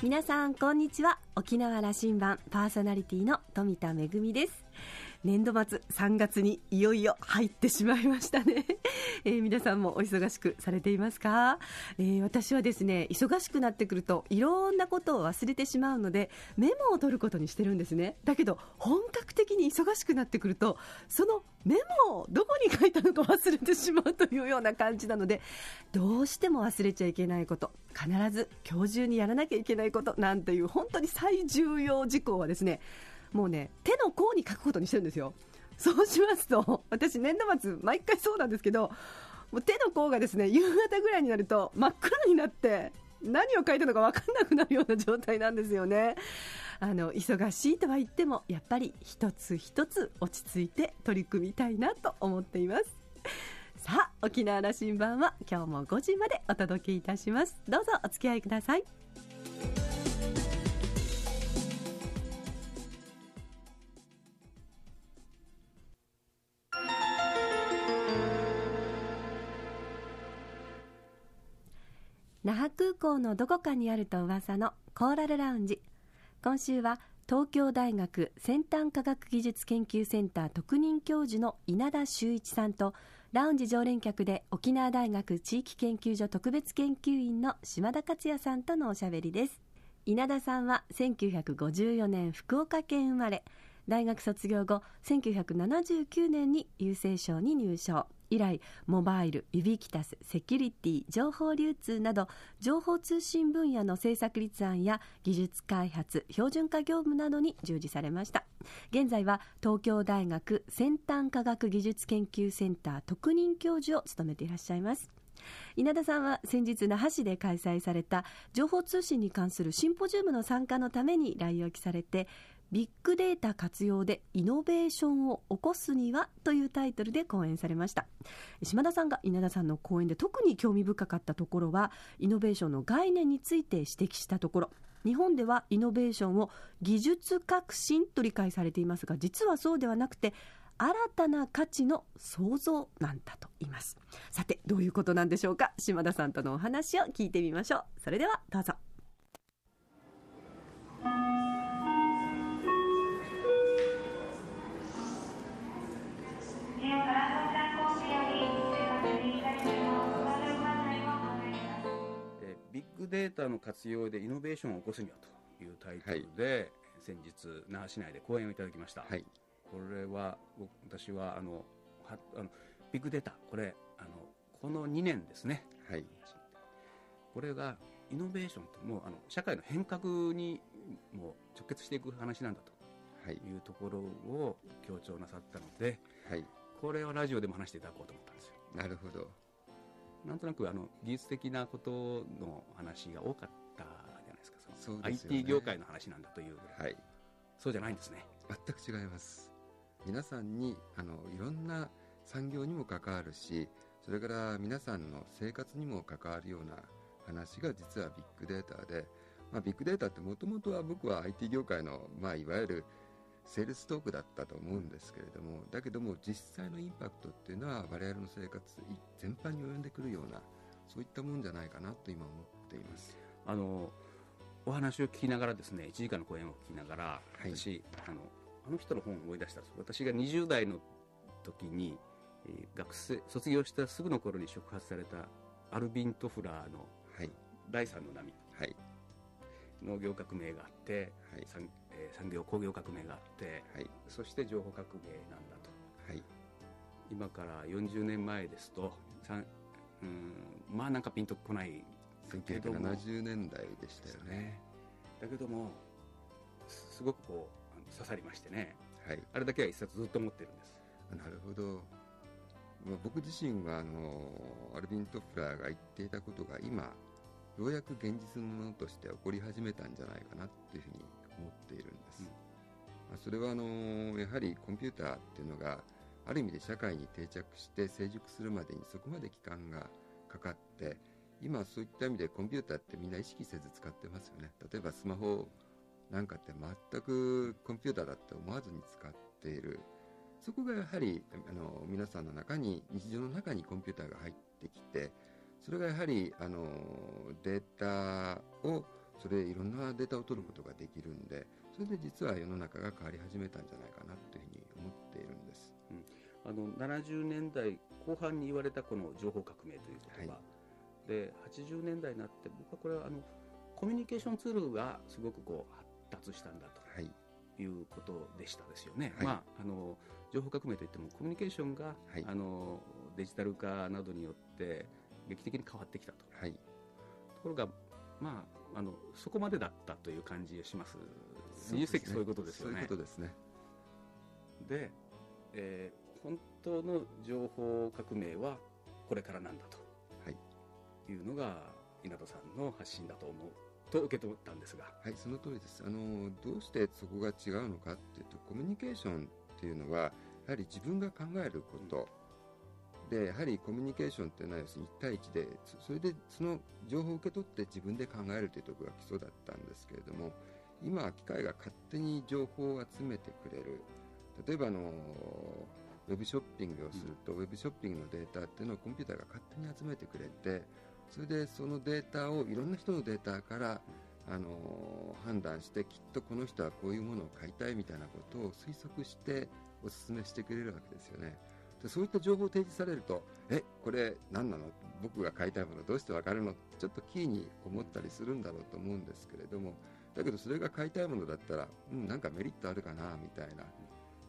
皆さんこんにちは。沖縄羅針盤パーソナリティの富田恵です。年度末3月にいよいよ入ってしまいましたね、えー、皆さんもお忙しくされていますか、えー、私はですね忙しくなってくるといろんなことを忘れてしまうのでメモを取ることにしてるんですね。だけど本格的に忙しくなってくるとそのメモをどこに書いたのか忘れてしまうというような感じなのでどうしても忘れちゃいけないこと必ず今日中にやらなきゃいけないことなんていう本当に最重要事項はですねもうね手の甲に書くことにしてるんですよ。そうしますと私年度末毎回そうなんですけどもう手の甲がですね夕方ぐらいになると真っ暗になって何を書いたのか分かんなくなるような状態なんですよね。あの忙しいとは言ってもやっぱり一つ一つ落ち着いて取り組みたいなと思っています。さあ沖縄羅針盤は今日も5時までお届けいたします。どうぞお付き合いください。那覇空港のどこかにあると噂のコーラルラウンジ。今週は東京大学先端科学技術研究センター特任教授の稲田修一さんとラウンジ常連客で沖縄大学地域研究所特別研究員の島田克也さんとのおしゃべりです。稲田さんは1954年福岡県生まれ。大学卒業後1979年に郵政省に入省。以来モバイルユビキタスセキュリティ情報流通など情報通信分野の政策立案や技術開発標準化業務などに従事されました。現在は東京大学先端科学技術研究センター特任教授を務めていらっしゃいます。稲田さんは先日那覇市で開催された情報通信に関するシンポジウムの参加のために来沖されてビッグデータ活用でイノベーションを起こすにはというタイトルで講演されました。島田さんが稲田さんの講演で特に興味深かったところはイノベーションの概念について指摘したところ。日本ではイノベーションを技術革新と理解されていますが実はそうではなくて新たな価値の創造なんだと言います。さてどういうことなんでしょうか？島田さんとのお話を聞いてみましょう。それではどうぞ。データの活用でイノベーションを起こすにはというタイトルで、はい、先日那覇市内で講演をいただきました、はい、これは私はあのはあのビッグデータこれあのこの2年ですね、はい、これがイノベーションってもうあの社会の変革にもう直結していく話なんだというところを強調なさったので、はい、これをラジオでも話していただこうと思ったんですよ。なるほどなんとなくあの技術的なことの話が多かったじゃないですか。その IT 業界の話なんだというはい、そうじゃないんですね。全く違います。皆さんにあのいろんな産業にも関わるしそれから皆さんの生活にも関わるような話が実はビッグデータで、まあ、ビッグデータってもともとは僕は IT 業界の、まあ、いわゆるセールストークだったと思うんですけれどもだけども実際のインパクトっていうのは我々の生活全般に及んでくるようなそういったもんじゃないかなと今思っています。あのお話を聞きながらですね1時間の講演を聞きながら、はい、私あのあの人の本を思い出したんです。私が20代の時に、えー、学生卒業したすぐの頃に触発されたアルビン・トフラーの「第三の波」はい、農業革命があって、はい、えー、産業工業革命があって、はい、そして情報革命なんだと、はい、今から40年前ですとうんまあなんかピンとこない1970年代でしたよね。だけどもすごくこう刺さりましてね、はい、あれだけは一冊ずっと持ってるんです。なるほど。僕自身はあのアルビン・トフラーが言っていたことが今ようやく現実のものとして起こり始めたんじゃないかなっていうふうに思っているんです、うん、それはあのやはりコンピューターっていうのがある意味で社会に定着して成熟するまでにそこまで期間がかかって今そういった意味でコンピューターってみんな意識せず使ってますよね。例えばスマホなんかって全くコンピューターだって思わずに使っている。そこがやはりあの皆さんの中に日常の中にコンピューターが入ってきてそれがやはりあのデータをそれいろんなデータを取ることができるんでそれで実は世の中が変わり始めたんじゃないかなというふうに思っているんです。あの70年代後半に言われたこの情報革命という言葉、はい。で80年代になって僕はこれはあのコミュニケーションツールがすごくこう発達したんだはい。ということでしたですよね、はい。まあ、あの情報革命といってもコミュニケーションが、はい。あのデジタル化などによって劇的に変わってきたと。はい。ところが、まあ、あのそこまでだったという感じがします。20世紀そういうことですよね。そういうことですね。で、えー本当の情報革命はこれからなんだはい。というのが稲田さんの発信だと思うと受け取ったんですが、はい、その通りです。あのどうしてそこが違うのかっていうと、コミュニケーションっていうのは、やはり自分が考えること、で、やはりコミュニケーションっていうのは、要するに1対1で、それでその情報を受け取って自分で考えるというところが基礎だったんですけれども、今は機械が勝手に情報を集めてくれる。例えばあの、ウェブショッピングをすると、ウェブショッピングのデータっていうのをコンピューターが勝手に集めてくれて、それでそのデータをいろんな人のデータからあの判断してきっとこの人はこういうものを買いたいみたいなことを推測してお勧めしてくれるわけですよねでそういった情報を提示されるとえこれ何なの？僕が買いたいものどうして分かるの？ちょっとキーに思ったりするんだろうと思うんですけれどもだけどそれが買いたいものだったらうんなんかメリットあるかな？みたいな、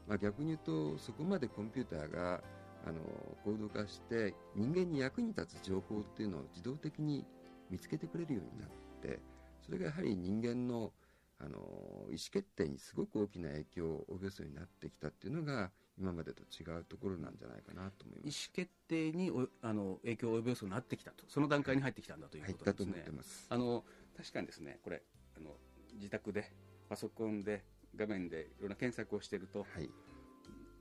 まあ、逆に言うとそこまでコンピューターがあの高度化して人間に役に立つ情報っていうのを自動的に見つけてくれるようになってそれがやはり人間のあの意思決定にすごく大きな影響を及ぼすようになってきたっていうのが今までと違うところなんじゃないかなと思い意思ます。決定におあの影響を及ぼすようになってきたと、その段階に入ってきたんだというはい、ことですねだと思って。ます。あの確かにですね、これあの、自宅で、パソコンで、画面でいろんな検索をしていると、はい、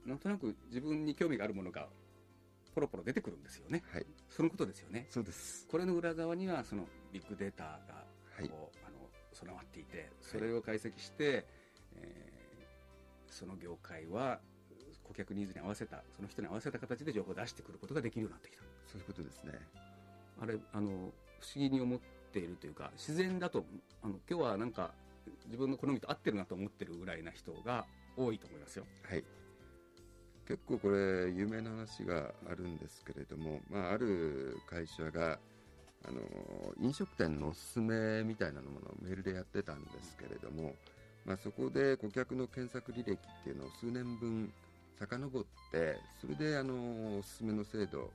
なんとなく自分に興味があるものがポロポロ出てくるんですよね。はい、そのことですよね。そうです。これの裏側にはそのビッグデータがはいこう、あの備わっていて、それを解析して、えーその業界は顧客ニーズに合わせた、その人に合わせた形で情報を出してくることができるようになってきた。そういうことですね。あれ、あの、不思議に思っているというか、自然だと、あの、今日はなんか、自分の好みと合ってるなと思ってるぐらいな人が多いと思いますよ。はい。結構これ有名な話があるんですけれども、まあ、ある会社があの飲食店のおすすめみたいなものをメールでやってたんですけれども、まあ、そこで顧客の検索履歴っていうのを数年分遡ってそれであのおすすめの制度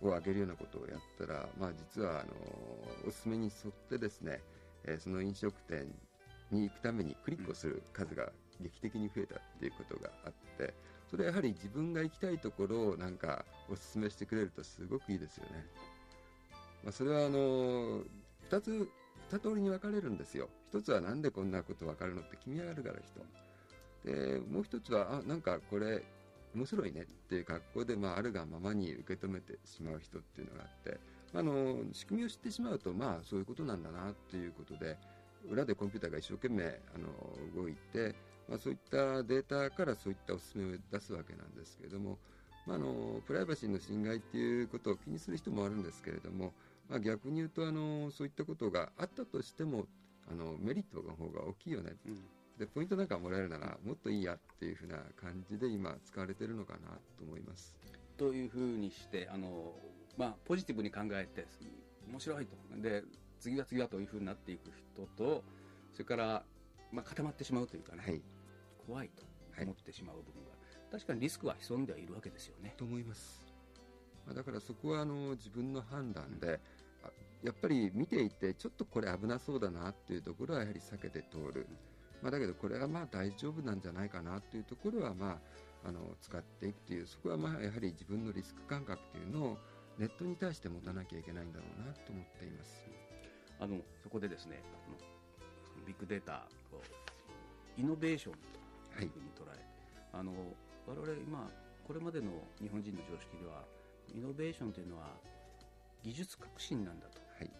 を上げるようなことをやったら、まあ、実はあのおすすめに沿ってですね、えーその飲食店に行くためにクリックをする数が劇的に増えたっていうことがあってそれはやはり自分が行きたいところをなんかおすすめしてくれるとすごくいいですよね、まあ、それはあの2つ2通りに分かれるんですよ。一つはなんでこんなこと分かるのって気味があるから人。でもう一つはあなんかこれ面白いねっていう格好で、まあ、あるがままに受け止めてしまう人っていうのがあって、あの仕組みを知ってしまうとまあそういうことなんだなっていうことで裏でコンピューターが一生懸命あの動いて、まあ、そういったデータからそういったおすすめを出すわけなんですけれども、まあ、あのプライバシーの侵害っていうことを気にする人もあるんですけれども、まあ、逆に言うとあのそういったことがあったとしてもあのメリットの方が大きいよね。うんでポイントなんかもらえるならもっといいやっていうふうな感じで今使われてるのかなと思います。というふうにして、あの、まあ、ポジティブに考えて、面白いと。で、次は次はというふうになっていく人と、それから、まあ、固まってしまうというかね、はい、怖いと思ってしまう部分が、確かにリスクは潜んではいるわけですよね。と思います、まあ、だからそこはあの自分の判断であやっぱり見ていてちょっとこれ危なそうだなっていうところはやはり避けて通る、まあ、だけどこれはまあ大丈夫なんじゃないかなっていうところはまああの使っていくというそこはまあやはり自分のリスク感覚というのをネットに対して持たなきゃいけないんだろうなと思っています。あのそこでですね、ビッグデータをイノベーションというふうに捉え、あの我々今これまでの日本人の常識ではイノベーションというのは技術革新なんだと。はい、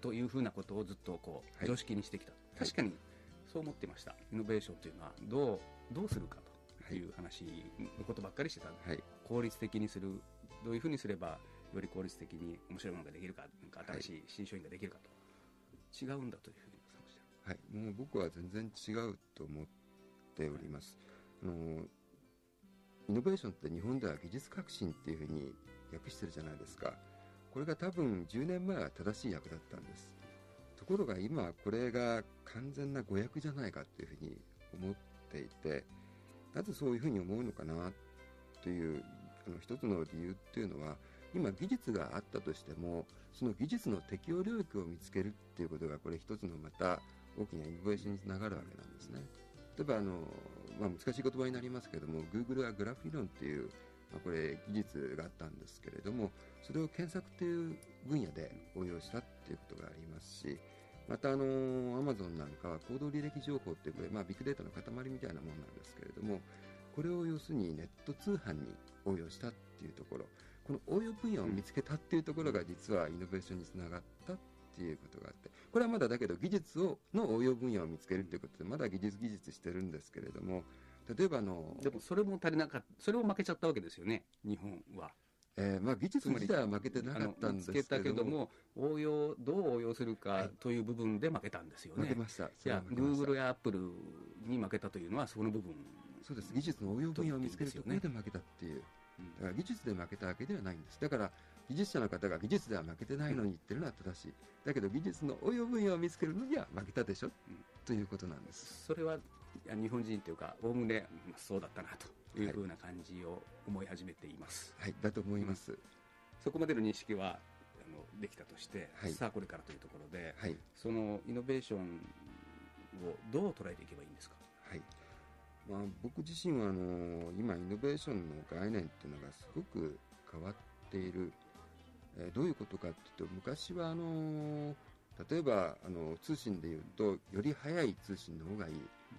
というふうなことをずっとこうはい。常識にしてきた、確かにそう思ってましたイノベーションというのはどうどうするかという話のことばっかりしてたんではい、効率的にするどういうふうにすればより効率的に面白いものができるかなんか新しい新商品ができるかと違うんだというふうにおっしゃってはい、もう僕は全然違うと思っております。あのイノベーションって日本では技術革新っていうふうに訳してるじゃないですか。これが多分10年前は正しい訳だったんです。ところが今これが完全な誤訳じゃないかっていうふうに思っていて、なぜそういうふうに思うのかなというあの一つの理由っていうのは、今技術があったとしても、その技術の適用領域を見つけるっていうことがこれ一つのまた大きなイノベーションにつながるわけなんですね。例えばあの、まあ、難しい言葉になりますけども Google はグラフィロンっていう、まあ、これ技術があったんですけれどもそれを検索という分野で応用したっていうことがありますしまたあの Amazon なんかは行動履歴情報っていうこれ、まあ、ビッグデータの塊みたいなものなんですけれどもこれを要するにネット通販に応用したっていうところこの応用分野を見つけたっていうところが実はイノベーションにつながったっていうことがあってこれはまだだけど技術をの応用分野を見つけるっていうことでまだ技術技術してるんですけれども例えばあのでもそれも足りなかったそれも負けちゃったわけですよね日本は。えーまあ、技術自体は負けてなかったんですけ見つけどどもも応用どう応用するかはい。という部分で負けたんですよね。負けました。いやそれは負けました。Google や Apple に負けたというのはそこの部分。そうです技術の応用分野を見つけるところで負けたっていう。うん。だから技術で負けたわけではないんです。だから技術者の方が技術では負けてないのに言ってるのは正しい。だけど技術の応用分野を見つけるのには負けたでしょ、ということなんです。それはいや日本人というかおおむねまあそうだったなというふうな感じを思い始めています。はい。だと思います、そこまでの認識はあのできたとして、はい。さあこれからというところで、はい。そのイノベーションをどう捉えていけばいいんですか？はい。まあ、僕自身はあの今イノベーションの概念っていうのがすごく変わっている、えーどういうことかっていうと昔はあの例えばあの通信でいうとより速い通信の方がいい。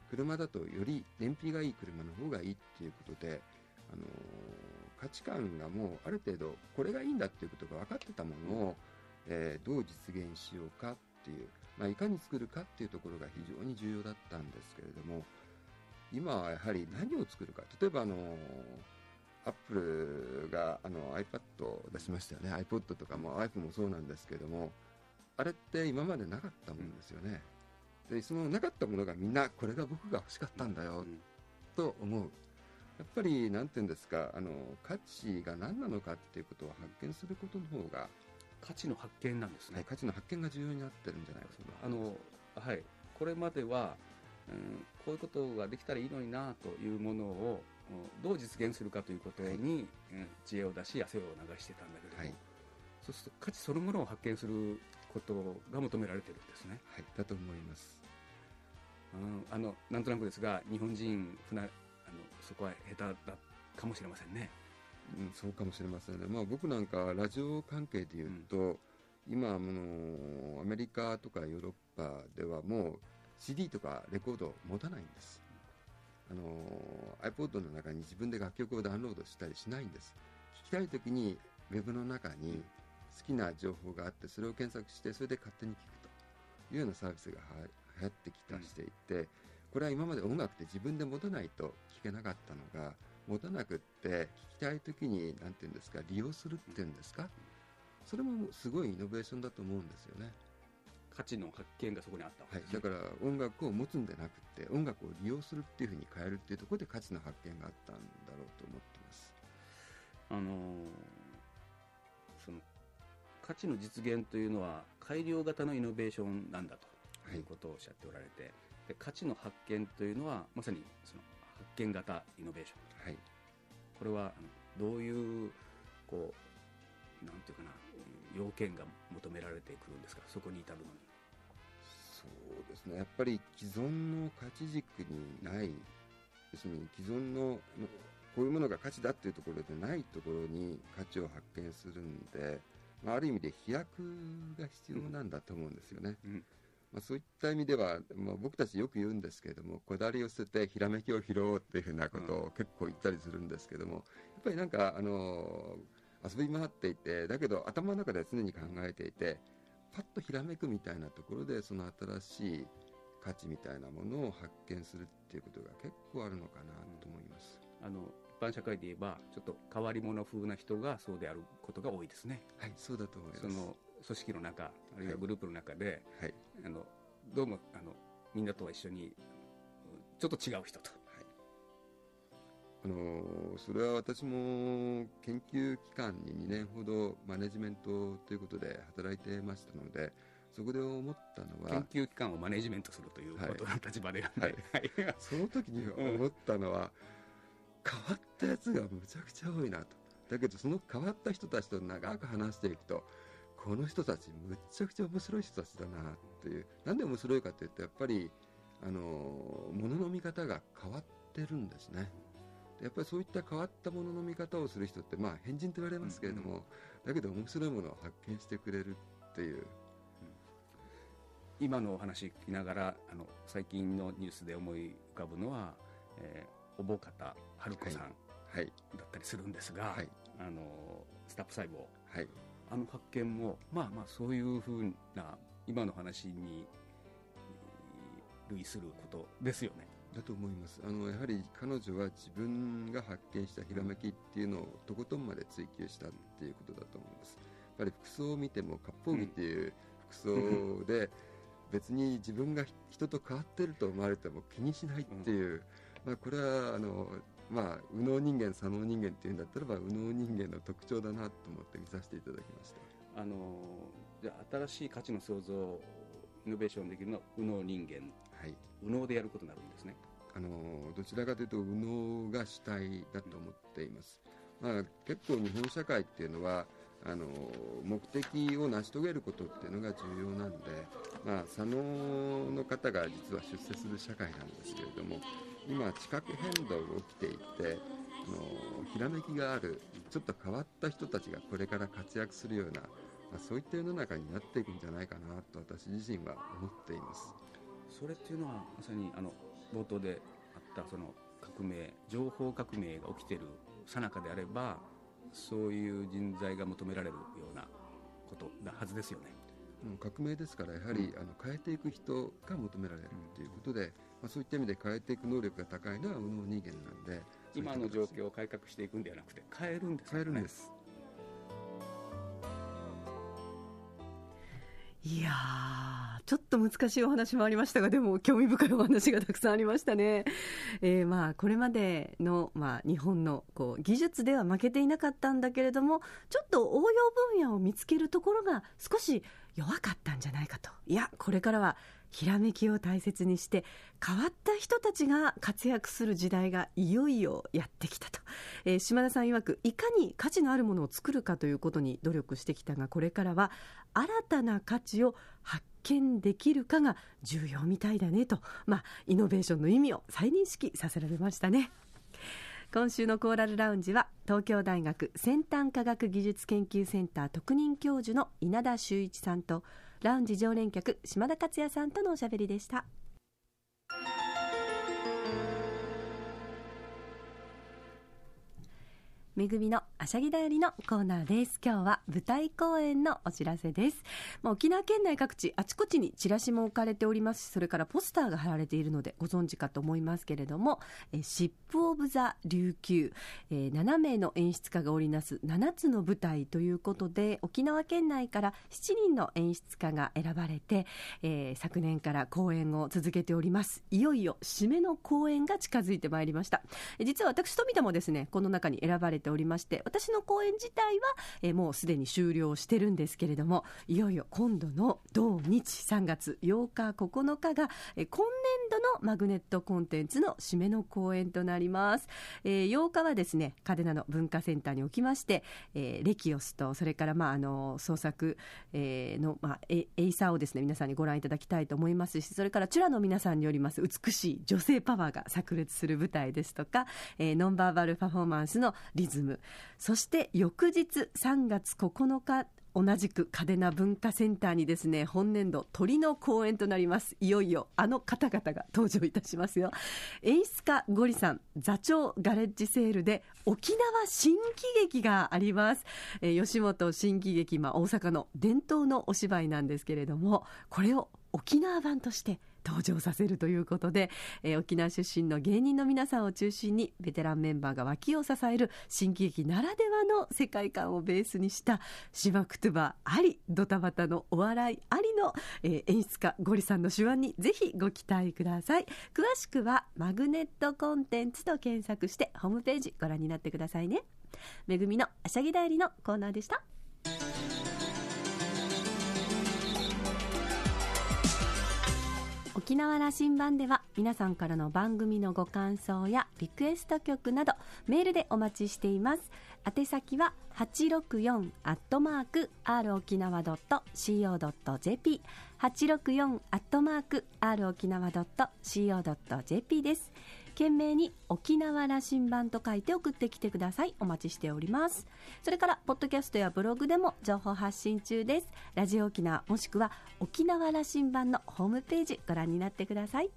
車だとより燃費がいい車の方がいいっていうことであの価値観がもうある程度これがいいんだっていうことが分かってたものを、えーどう実現しようかっていう、まあ、いかに作るかっていうところが非常に重要だったんですけれども今はやはり何を作るか。例えばあのアップルがあの iPad を出しましたよね。iPod とかも iPhone もそうなんですけどもあれって今までなかったものですよね、でそのなかったものがみんなこれが僕が欲しかったんだよ。うん。と思う。やっぱりなんて言うんですかあの価値が何なのかっていうことを発見することの方が、価値の発見なんですね。はい価値の発見が重要になってるんじゃないかとあのはい、これまでは、うん、こういうことができたらいいのになというものをうんどう実現するかということに、うん知恵を出し汗を流してたんだけども、はいそうすると価値そのものを発見することが求められてるんですね、はいだと思います。うん、あのなんとなくですが日本人ふなあのそこは下手だかもしれませんね。うん、そうかもしれませんね、まあ、僕なんかはラジオ関係でいうと、今あの、アメリカとかヨーロッパではもう CD とかレコードを持たないんです。あの iPod の中に自分で楽曲をダウンロードしたりしないんです。聞きたい時にウェブの中に好きな情報があってそれを検索してそれで勝手に聞くというようなサービスがは流行ってきたしていて、これは今まで音楽って自分で持たないと聞けなかったのが持たなくって聞きたい時に何て言うんですか利用するっていうんですか？それもすごいイノベーションだと思うんですよね、価値の発見がそこにあったわけはい。だから音楽を持つんでなくって音楽を利用するっていうふうに変えるっていうところで価値の発見があったんだろうと思ってます。あのー価値の実現というのは改良型のイノベーションなんだと。はい。いうことをおっしゃっておられて、で価値の発見というのはまさにその発見型イノベーション。はい。これはどういうこうなんていうかな要件が求められてくるんですか？そこに至るのに。そうですね。やっぱり既存の価値軸にない要するに既存ののこういうものが価値だっていうところでないところに価値を発見するんで、まあ、ある意味で飛躍が必要なんだと思うんですよね、うん。まあ、そういった意味では、まあ、僕たちよく言うんですけれどもこだわりを捨ててひらめきを拾おうっていうふうなことを結構言ったりするんですけども、やっぱりなんかあの遊び回っていてだけど頭の中では常に考えていてパッとひらめくみたいなところでその新しい価値みたいなものを発見するっていうことが結構あるのかなと思います。あの一般社会で言えばちょっと変わり者風な人がそうであることが多いですね。はい、そうだと思います。その組織の中あるいははい。グループの中で、はい、あのどうもあのみんなとは一緒にちょっと違う人と。あのそれは私も研究機関に2年ほどマネジメントということで働いてましたのでそこで思ったのは研究機関をマネジメントするということの立場で、はい。はい、その時に思ったのは、うん、変わったやつがむちゃくちゃ多いなと。だけどその変わった人たちと長く話していくとこの人たちむちゃくちゃ面白い人たちだなっていう。なんで面白いかっていうとやっぱりあのものの見方が変わってるんですね。やっぱりそういった変わったものの見方をする人って、まあ、変人と言われますけれども、うんうん、だけど面白いものを発見してくれるっていう、うん、今のお話聞きながらあの最近のニュースで思い浮かぶのは、えー、おぼかた春子さん、はい、だったりするんですが、はい、あのスタップ細胞、はい、あの発見もまあまあそういうふうな今の話に類することですよね。だと思います。あのやはり彼女は自分が発見したひらめきっていうのをとことんまで追求したっていうことだと思います。やっぱり服装を見ても割烹着っていう服装で別に自分が人と変わってると思われても気にしないっていう、まあ、これはあのまあ、右脳人間、左脳人間っていうんだったらば、右脳人間の特徴だなと思って見させていただきました。あのじゃ新しい価値の創造、イノベーションできるのは右脳人間。はい、右脳でやることになるんですね。あのどちらかというと右脳が主体だと思っています、まあ、結構日本社会っていうのはあの目的を成し遂げることっていうのが重要なんで、まあ、左脳の方が実は出世する社会なんですけれども今地殻変動が起きていてあのひらめきがあるちょっと変わった人たちがこれから活躍するような、まあ、そういった世の中になっていくんじゃないかなと私自身は思っています。それっていうのはまさにあの冒頭であったその革命情報革命が起きてるさなかであればそういう人材が求められるようなことなはずですよね。革命ですからやはり、うん、あの変えていく人が求められるということで、まあ、そういった意味で変えていく能力が高いのは右脳人間なんで今の状況を改革していくんではなくて変えるんです、ね、変えるんです。いやちょっと難しいお話もありましたが、でも興味深いお話がたくさんありましたね。えー、まあこれまでの、まあ、日本のこう技術では負けていなかったんだけれども、ちょっと応用分野を見つけるところが少し弱かったんじゃないかと。いや、これからはひらめきを大切にして変わった人たちが活躍する時代がいよいよやってきたと、えー、島田さん曰くいかに価値のあるものを作るかということに努力してきたがこれからは新たな価値を発見できるかが重要みたいだねと、まあ、イノベーションの意味を再認識させられましたね。今週のコーラルラウンジは東京大学先端科学技術研究センター特任教授の稲田修一さんとラウンジ常連客島田克也さんとのおしゃべりでした。めぐみのあしゃぎだよりのコーナーです。今日は舞台公演のお知らせです。まあ、沖縄県内各地あちこちにチラシも置かれておりますし、それからポスターが貼られているのでご存知かと思いますけれども、えシップオブザ琉球、えー、7名の演出家が織りなす7つの舞台ということで、沖縄県内から7人の演出家が選ばれて、えー、昨年から公演を続けております。いよいよ締めの公演が近づいてまいりました。実は私富田もですね、この中に選ばれておりまして私の公演自体は、えー、もうすでに終了してるんですけれどもいよいよ今度の同日3月8日9日が、えー、今年度のマグネットコンテンツの締めの公演となります、えー、8日はですね嘉手納の文化センターにおきまして、えー、レキオスとそれからまああの創作、えー、の、まあ、エイサーをですね皆さんにご覧いただきたいと思いますしそれからチュラの皆さんによります美しい女性パワーが炸裂する舞台ですとか、えー、ノンバーバルパフォーマンスのリズム。そして翌日3月9日同じく嘉手納文化センターにですね本年度鳥の公演となります。いよいよあの方々が登場いたしますよ。演出家ゴリさん座長ガレッジセールで沖縄新喜劇があります、えー、吉本新喜劇、まあ、大阪の伝統のお芝居なんですけれどもこれを沖縄版として登場させるということで、えー、沖縄出身の芸人の皆さんを中心にベテランメンバーが脇を支える新喜劇ならではの世界観をベースにした島クトゥバありドタバタのお笑いありの、えー、演出家ゴリさんの手腕にぜひご期待ください。詳しくはマグネットコンテンツと検索してホームページご覧になってくださいね。めぐみのあしゃぎだよりのコーナーでした。沖縄羅針盤では皆さんからの番組のご感想やリクエスト曲などメールでお待ちしています。宛先は864アットマーク r 沖縄 .co.jp 864アットマーク r 沖縄 .co.jp です。懸命に沖縄羅針盤と書いて送ってきてください。お待ちしております。それからポッドキャストやブログでも情報発信中です。ラジオ沖縄もしくは沖縄羅針盤のホームページご覧になってください。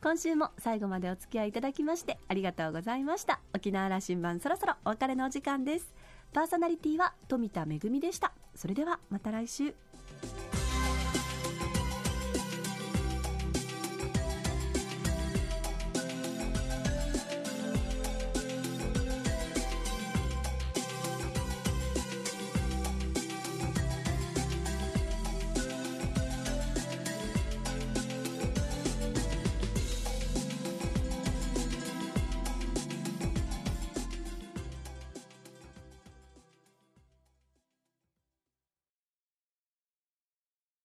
今週も最後までお付き合いいただきましてありがとうございました。沖縄羅針盤そろそろお別れのお時間です。パーソナリティは富田恵でした。それではまた来週。